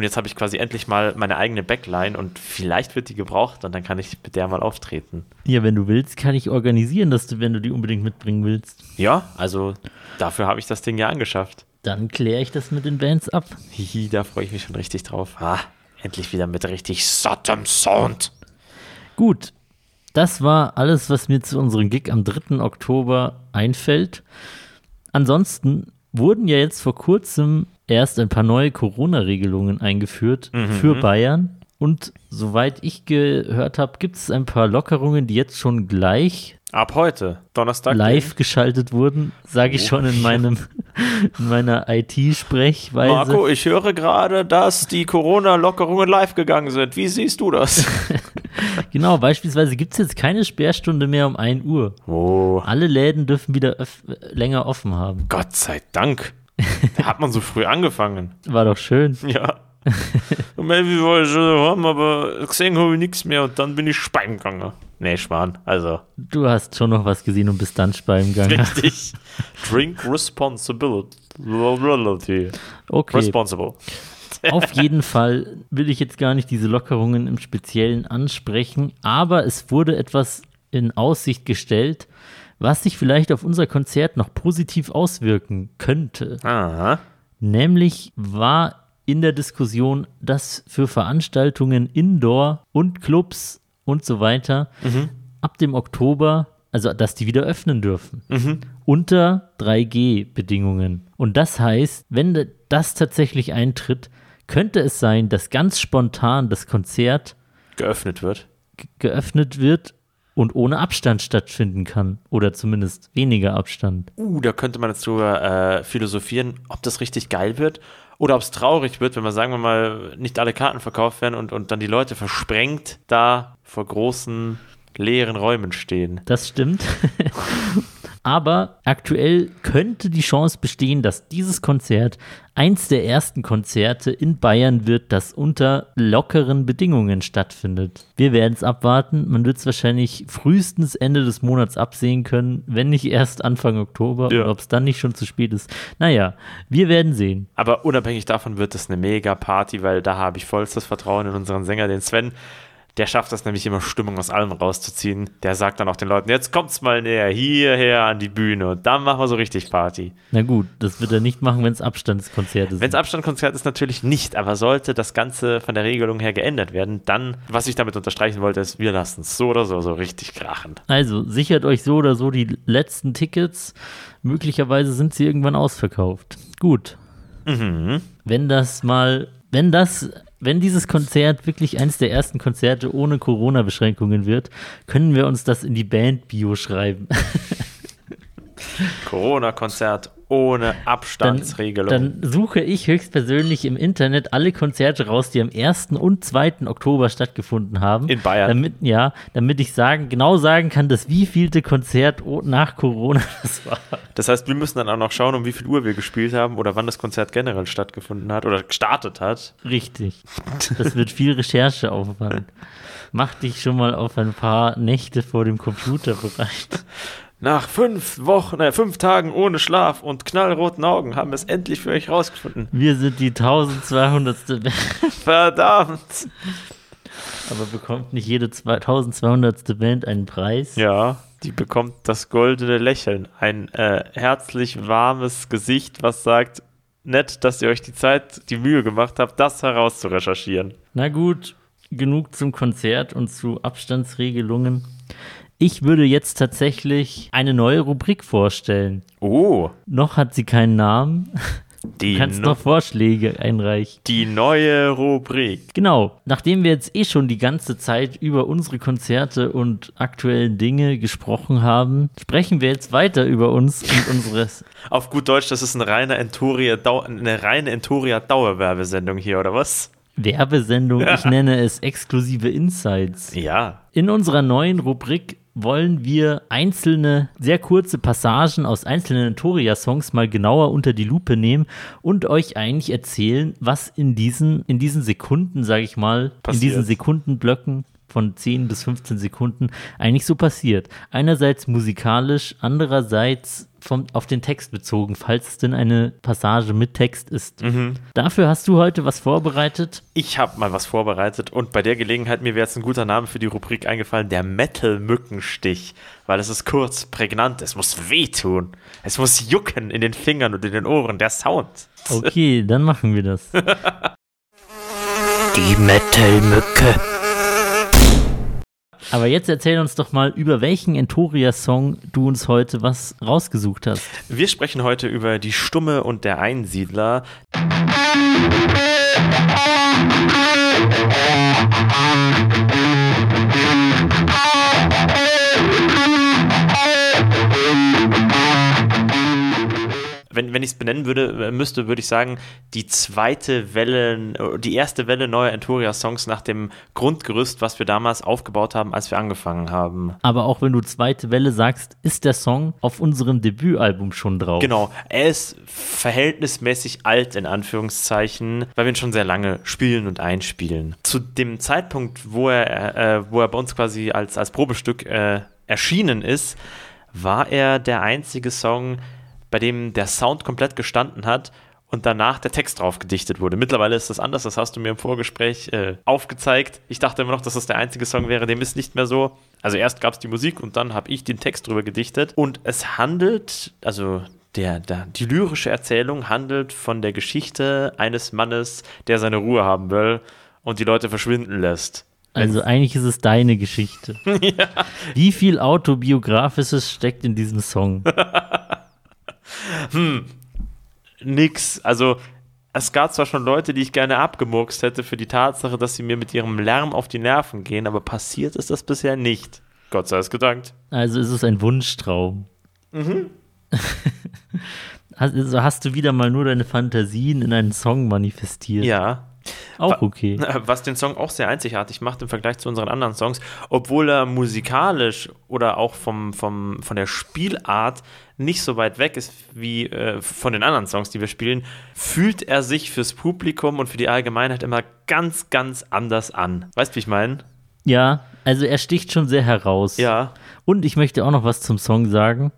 Und jetzt habe ich quasi endlich mal meine eigene Backline und vielleicht wird die gebraucht und dann kann ich mit der mal auftreten. Ja, wenn du willst, kann ich organisieren, dass du, wenn du die unbedingt mitbringen willst. Ja, also dafür habe ich das Ding ja angeschafft. Dann kläre ich das mit den Bands ab. Hihi, da freue ich mich schon richtig drauf. Ah, endlich wieder mit richtig sattem Sound. Gut, das war alles, was mir zu unserem Gig am 3. Oktober einfällt. Ansonsten wurden ja jetzt vor kurzem erst ein paar neue Corona-Regelungen eingeführt für Bayern. Und soweit ich gehört habe, gibt es ein paar Lockerungen, die jetzt schon gleich Ab heute, Donnerstag. live geschaltet wurden, sage ich Oh. schon in meinem in meiner IT-Sprechweise. Marco, ich höre gerade, dass die Corona-Lockerungen live gegangen sind. Wie siehst du das? Genau, beispielsweise gibt es jetzt keine Sperrstunde mehr um 1 Uhr. Oh, Alle Läden dürfen wieder öff- länger offen haben. Gott sei Dank. Da hat man so früh angefangen. War doch schön. Ja. Und maybe war ich schon daheim, aber gesehen habe ich nichts mehr und dann bin ich speien gegangen. Nee, Schwan, also Du hast schon noch was gesehen und bist dann beim Gang. richtig. Drink responsibility. Okay, Responsible. auf jeden Fall will ich jetzt gar nicht diese Lockerungen im Speziellen ansprechen, aber es wurde etwas in Aussicht gestellt, was sich vielleicht auf unser Konzert noch positiv auswirken könnte. Aha. Nämlich war in der Diskussion, dass für Veranstaltungen Indoor und Clubs und so weiter ab dem Oktober also dass die wieder öffnen dürfen. Mhm. Unter 3G-Bedingungen. Und das heißt, wenn da- das tatsächlich eintritt, könnte es sein, dass ganz spontan das Konzert Geöffnet wird. geöffnet wird und ohne Abstand stattfinden kann. Oder zumindest weniger Abstand. Uh, da könnte man jetzt drüber äh, philosophieren, ob das richtig geil wird oder ob es traurig wird, wenn man, sagen wir mal, nicht alle Karten verkauft werden und, und dann die Leute versprengt da vor großen leeren Räumen stehen. Das stimmt. Aber aktuell könnte die Chance bestehen, dass dieses Konzert eins der ersten Konzerte in Bayern wird, das unter lockeren Bedingungen stattfindet. Wir werden es abwarten. Man wird es wahrscheinlich frühestens Ende des Monats absehen können, wenn nicht erst Anfang Oktober Ja. ob es dann nicht schon zu spät ist. Naja, wir werden sehen. Aber unabhängig davon wird es eine mega Party, weil da habe ich vollstes Vertrauen in unseren Sänger, den Sven. Der schafft das nämlich immer, Stimmung aus allem rauszuziehen. Der sagt dann auch den Leuten, jetzt kommt's mal näher, hierher an die Bühne und dann machen wir so richtig Party. Na gut, das wird er nicht machen, wenn es Abstandskonzerte sind. Wenn es Abstandkonzert ist, natürlich nicht, aber sollte das Ganze von der Regelung her geändert werden, dann, was ich damit unterstreichen wollte, ist, wir lassen es so oder so, so richtig krachen. Also sichert euch so oder so die letzten Tickets. Möglicherweise sind sie irgendwann ausverkauft. Gut. Mhm. Wenn das mal, wenn das, wenn dieses Konzert wirklich eines der ersten Konzerte ohne Corona-Beschränkungen wird, können wir uns das in die Band-Bio schreiben. Corona-Konzert ohne Dann, Abstandsregelung. dann suche ich höchstpersönlich im Internet alle Konzerte raus, die am 1. und 2. Oktober stattgefunden haben. In Bayern. Damit, ja, damit ich sagen, genau sagen kann, dass wievielte Konzert nach Corona das war. das heißt, wir müssen dann auch noch schauen, um wie viel Uhr wir gespielt haben oder wann das Konzert generell stattgefunden hat oder gestartet hat. Richtig. Das wird viel Rechercheaufwand. Mach dich schon mal auf ein paar Nächte vor dem Computer bereit. Nach fünf Wochen, äh, fünf Tagen ohne Schlaf und knallroten Augen haben wir es endlich für euch rausgefunden. Wir sind die 1200. Band, Verdammt! aber bekommt nicht jede 1200. Band einen Preis? Ja, die bekommt das goldene Lächeln. Ein äh, herzlich warmes Gesicht, was sagt, nett, dass ihr euch die Zeit, die Mühe gemacht habt, das herauszurecherchieren. Na gut, genug zum Konzert und zu Abstandsregelungen. Ich würde jetzt tatsächlich eine neue Rubrik vorstellen. Oh, Noch hat sie keinen Namen. die, Du kannst no noch Vorschläge einreichen. die neue Rubrik. Genau, nachdem wir jetzt eh schon die ganze Zeit über unsere Konzerte und aktuellen Dinge gesprochen haben, sprechen wir jetzt weiter über uns und unseres. Auf gut Deutsch, das ist eine reine Entoria, eine reine Entoria Dauerwerbesendung hier, oder was? Werbesendung, ich nenne es exklusive Insights. Ja. In unserer neuen Rubrik wollen wir einzelne, sehr kurze Passagen aus einzelnen Entoria-Songs mal genauer unter die Lupe nehmen und euch eigentlich erzählen, was in diesen, in diesen Sekunden, sage ich mal, in Passiert. diesen Sekundenblöcken von 10 bis 15 Sekunden eigentlich so passiert. Einerseits musikalisch, andererseits vom, auf den Text bezogen, falls es denn eine Passage mit Text ist. Dafür hast du heute was vorbereitet. Ich habe mal was vorbereitet und bei der Gelegenheit, mir wäre jetzt ein guter Name für die Rubrik eingefallen, der Metal-Mückenstich. Weil es ist kurz, prägnant, es muss wehtun. Es muss jucken in den Fingern und in den Ohren, der Sound. Okay, dann machen wir das. Die Metal-Mücke. Aber jetzt erzähl uns doch mal, über welchen Entoria-Song du uns heute was rausgesucht hast. Wir sprechen heute über die Stumme und der Einsiedler. Wenn, wenn ich es benennen würde, äh, müsste, würde ich sagen, die zweite Welle, äh, die erste Welle neuer Entoria-Songs nach dem Grundgerüst, was wir damals aufgebaut haben, als wir angefangen haben. Aber auch wenn du zweite Welle sagst, ist der Song auf unserem Debütalbum schon drauf. Genau, er ist verhältnismäßig alt in Anführungszeichen, weil wir ihn schon sehr lange spielen und einspielen. Zu dem Zeitpunkt, wo er, äh, wo er bei uns quasi als, als Probestück äh, erschienen ist, war er der einzige Song, bei dem der Sound komplett gestanden hat und danach der Text drauf gedichtet wurde. Mittlerweile ist das anders, das hast du mir im Vorgespräch äh, aufgezeigt. Ich dachte immer noch, dass das der einzige Song wäre, dem ist nicht mehr so. Also erst gab es die Musik und dann habe ich den Text drüber gedichtet. Und es handelt, also der, der, die lyrische Erzählung handelt von der Geschichte eines Mannes, der seine Ruhe haben will und die Leute verschwinden lässt. Also eigentlich ist es deine Geschichte. Wie viel Autobiografisches steckt in diesem Song? Nix. Also, es gab zwar schon Leute, die ich gerne abgemurkst hätte für die Tatsache, dass sie mir mit ihrem Lärm auf die Nerven gehen, aber passiert ist das bisher nicht. Gott sei es gedankt. Also ist es ein Wunschtraum. hast, also hast du wieder mal nur deine Fantasien in einen Song manifestiert? Ja. Auch okay. Was den Song auch sehr einzigartig macht im Vergleich zu unseren anderen Songs, obwohl er musikalisch oder auch vom, vom, von der Spielart nicht so weit weg ist wie äh, von den anderen Songs, die wir spielen, fühlt er sich fürs Publikum und für die Allgemeinheit immer ganz, ganz anders an. Weißt du, wie ich meine? Ja, also er sticht schon sehr heraus. Ja. Und ich möchte auch noch was zum Song sagen.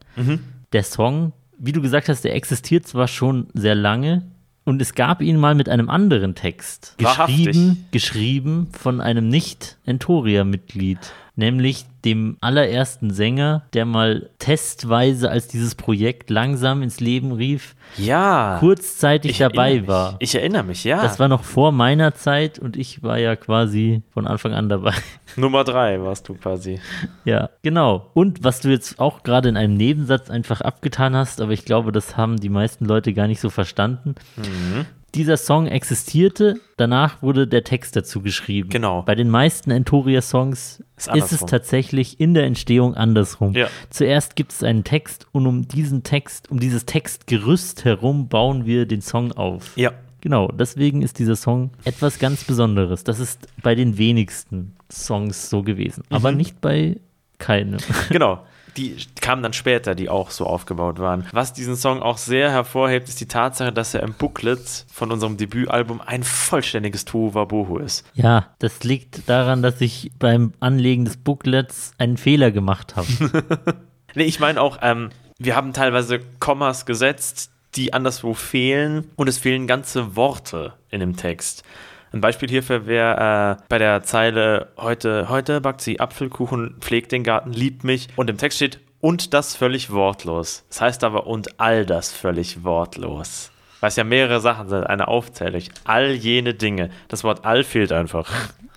Der Song, wie du gesagt hast, der existiert zwar schon sehr lange und es gab ihn mal mit einem anderen Text. Geschrieben, geschrieben von einem Nicht-Entoria-Mitglied. Nämlich dem allerersten Sänger, der mal testweise, als dieses Projekt langsam ins Leben rief, Ja. kurzzeitig dabei mich. war. Ich erinnere mich, ja. Das war noch vor meiner Zeit und ich war ja quasi von Anfang an dabei. Nummer drei warst du quasi. Ja, genau. Und was du jetzt auch gerade in einem Nebensatz einfach abgetan hast, aber ich glaube, das haben die meisten Leute gar nicht so verstanden. Mhm. Dieser Song existierte, danach wurde der Text dazu geschrieben. Genau. Bei den meisten Entoria-Songs Ist ist, es tatsächlich in der Entstehung andersrum. Ja. Zuerst gibt es einen Text und um diesen Text, um dieses Textgerüst herum bauen wir den Song auf. Ja. Genau, deswegen ist dieser Song etwas ganz Besonderes. Das ist bei den wenigsten Songs so gewesen, Mhm. aber nicht bei keinem. Genau. Die kamen dann später, die auch so aufgebaut waren. Was diesen Song auch sehr hervorhebt, ist die Tatsache, dass er im Booklet von unserem Debütalbum ein vollständiges Tohuwabohu ist. Ja, das liegt daran, dass ich beim Anlegen des Booklets einen Fehler gemacht habe. Nee, ich meine auch, ähm, wir haben teilweise Kommas gesetzt, die anderswo fehlen und es fehlen ganze Worte in dem Text. Ein Beispiel hierfür wäre äh, bei der Zeile heute, heute backt sie Apfelkuchen, pflegt den Garten, liebt mich und im Text steht und das völlig wortlos. Das heißt aber und all das völlig wortlos. Es ja mehrere Sachen sind, eine Aufzählung. All jene Dinge. Das Wort all fehlt einfach.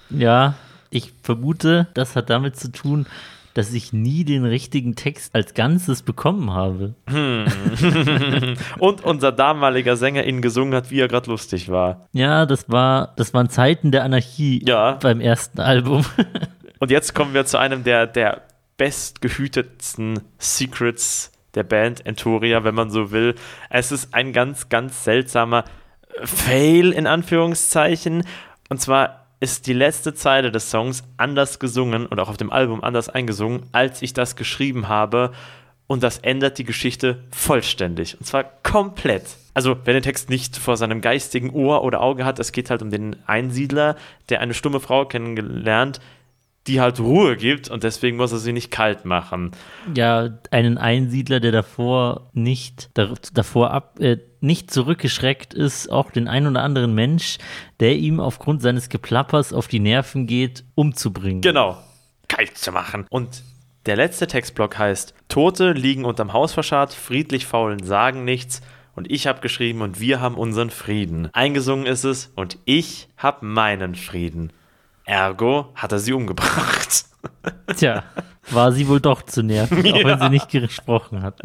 ja, ich vermute, das hat damit zu tun, dass ich nie den richtigen Text als Ganzes bekommen habe. Und unser damaliger Sänger ihn gesungen hat, wie er gerade lustig war. Ja, das war, das waren Zeiten der Anarchie Ja. beim ersten Album. Und jetzt kommen wir zu einem der, der bestgehütetsten Secrets der Band Entoria, wenn man so will. Es ist ein ganz, ganz seltsamer Fail in Anführungszeichen. Und zwar ist die letzte Zeile des Songs anders gesungen und auch auf dem Album anders eingesungen, als ich das geschrieben habe. Und das ändert die Geschichte vollständig. Und zwar komplett. Also, wer den Text nicht vor seinem geistigen Ohr oder Auge hat, es geht halt um den Einsiedler, der eine stumme Frau kennengelernt, die halt Ruhe gibt und deswegen muss er sie nicht kalt machen. ja, einen Einsiedler, der davor nicht da- davor ab, äh, nicht zurückgeschreckt ist, auch den ein oder anderen Mensch, der ihm aufgrund seines Geplappers auf die Nerven geht, umzubringen. Genau. Kalt zu machen. Und der letzte Textblock heißt: Tote liegen unterm Hausfassad, friedlich faulen sagen nichts. Und ich habe geschrieben und wir haben unseren Frieden. Eingesungen ist es und ich habe meinen Frieden. Ergo hat er sie umgebracht. Tja, war sie wohl doch zu nerven, auch wenn sie nicht gesprochen hat.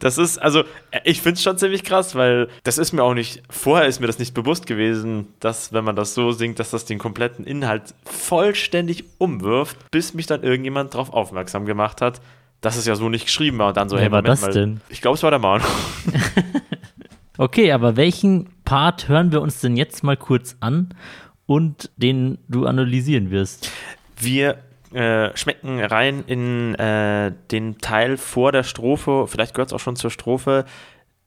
Das ist, also, ich finde es schon ziemlich krass, weil das ist mir auch nicht, vorher ist mir das nicht bewusst gewesen, dass, wenn man das so singt, dass das den kompletten Inhalt vollständig umwirft, bis mich dann irgendjemand darauf aufmerksam gemacht hat, dass es ja so nicht geschrieben war. Und dann so, Wer hey, war Moment das mal. denn? Ich glaube, es war der Manu. Okay, aber welchen Part hören wir uns denn jetzt mal kurz an und den du analysieren wirst? Wir äh, schmecken rein in äh, den Teil vor der Strophe, vielleicht gehört es auch schon zur Strophe,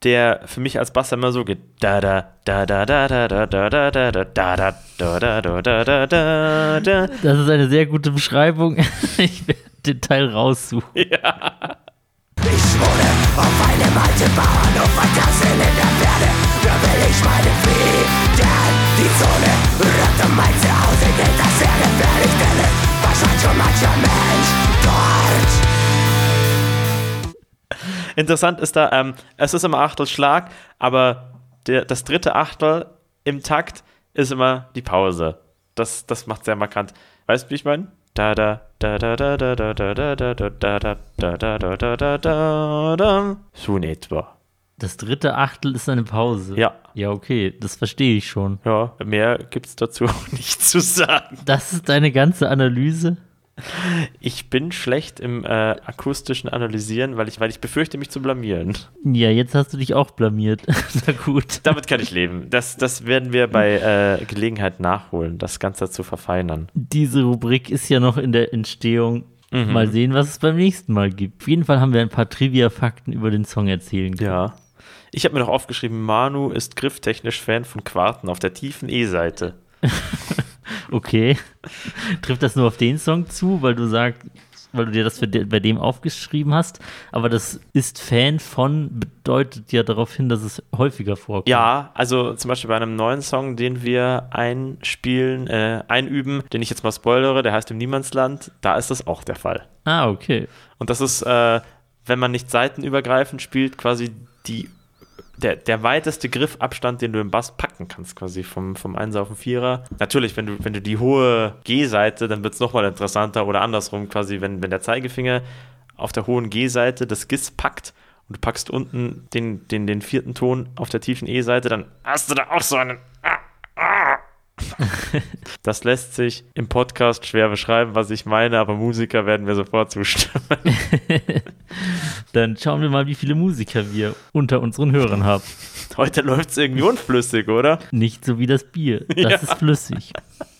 der für mich als Bass immer so geht. Da da da da da da da da da da da da da da da da da da da da Das ist eine sehr gute Beschreibung. Ich werde den Teil raussuchen. Ich wohne auf einem alten Bauernhof, ein Tassen in der Ferne. Da will ich meine Frieden. Die Zone rannte mein Zuhause, gilt das sehr gefährlich, denn es wahrscheinlich schon mancher Mensch dort. Interessant ist da, ähm, es ist immer Achtelschlag, aber der, das dritte Achtel im Takt ist immer die Pause. Das, das macht sehr markant. Weißt du, wie ich meine? Da da da da da da da da da da da da da da da da da da da Das dritte Achtel ist eine Pause. Ja. Ja, okay, das verstehe ich schon. Ja, mehr gibt's dazu auch nicht zu sagen. Das ist deine ganze Analyse? Ich bin schlecht im äh, akustischen Analysieren, weil ich, weil ich befürchte, mich zu blamieren. Ja, jetzt hast du dich auch blamiert. Na gut. Damit kann ich leben. Das, das werden wir bei äh, Gelegenheit nachholen, das Ganze zu verfeinern. Diese Rubrik ist ja noch in der Entstehung. Mhm. Mal sehen, was es beim nächsten Mal gibt. Auf jeden Fall haben wir ein paar Trivia-Fakten über den Song erzählen können. Ja. Ich habe mir noch aufgeschrieben, Manu ist grifftechnisch Fan von Quarten auf der tiefen E-Seite. Okay. Trifft das nur auf den Song zu, weil du sagst, weil du dir das de bei dem aufgeschrieben hast, aber das ist Fan von bedeutet ja darauf hin, dass es häufiger vorkommt. Ja, also zum Beispiel bei einem neuen Song, den wir einspielen, äh, einüben, den ich jetzt mal spoilere, der heißt im Niemandsland, da ist das auch der Fall. Ah, okay. Und das ist, äh, wenn man nicht seitenübergreifend spielt, quasi die, der, der weiteste Griffabstand, den du im Bass packen kannst, quasi vom, vom Einser auf den Vierer. Natürlich, wenn du, wenn du die hohe G-Seite, dann wird es nochmal interessanter oder andersrum, quasi, wenn, wenn der Zeigefinger auf der hohen G-Seite das Gis packt und du packst unten den, den, den vierten Ton auf der tiefen E-Seite, dann hast du da auch so einen. Ah. Das lässt sich im Podcast schwer beschreiben, was ich meine, aber Musiker werden mir sofort zustimmen. Dann schauen wir mal, wie viele Musiker wir unter unseren Hörern haben. Heute läuft es irgendwie unflüssig, oder? Nicht so wie das Bier. Das Ja. ist flüssig.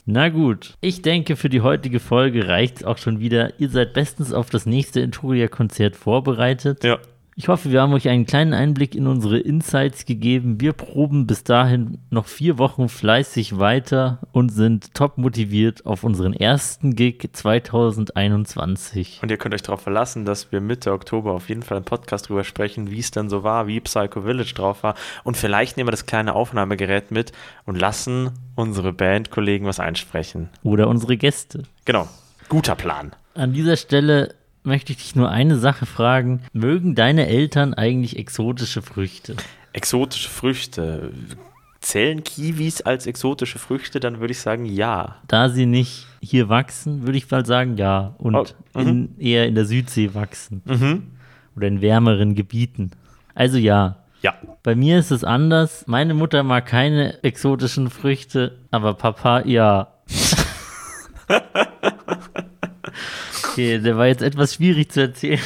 Na gut. Ich denke, für die heutige Folge reicht es auch schon wieder. Ihr seid bestens auf das nächste Enturia-Konzert vorbereitet. Ja. Ich hoffe, wir haben euch einen kleinen Einblick in unsere Insights gegeben. Wir proben bis dahin noch vier Wochen fleißig weiter und sind top motiviert auf unseren ersten Gig 2021. Und ihr könnt euch darauf verlassen, dass wir Mitte Oktober auf jeden Fall im Podcast drüber sprechen, wie es denn so war, wie Psycho Village drauf war. Und vielleicht nehmen wir das kleine Aufnahmegerät mit und lassen unsere Bandkollegen was einsprechen. Oder unsere Gäste. Genau. Guter Plan. An dieser Stelle möchte ich dich nur eine Sache fragen. Mögen deine Eltern eigentlich exotische Früchte? Exotische Früchte. Zählen Kiwis als exotische Früchte? Dann würde ich sagen, ja. Da sie nicht hier wachsen, würde ich mal sagen, ja. Und Oh, mhm. in, eher in der Südsee wachsen. Oder in wärmeren Gebieten. Also ja. Ja. Bei mir ist es anders. Meine Mutter mag keine exotischen Früchte, aber Papa ja. Okay, der war jetzt etwas schwierig zu erzählen.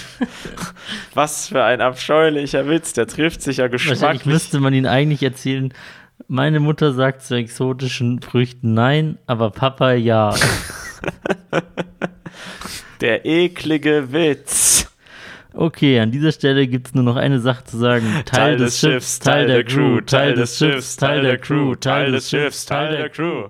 Was für ein abscheulicher Witz. Der trifft sich ja Wahrscheinlich geschmacklich. müsste man ihn eigentlich erzählen. Meine Mutter sagt zu exotischen Früchten nein, aber Papa ja. Der eklige Witz. Okay, an dieser Stelle gibt es nur noch eine Sache zu sagen. Teil, des Schiffs, Teil der Crew, Teil des Schiffs, Teil der Crew, Teil des Schiffs, Teil der. Crew.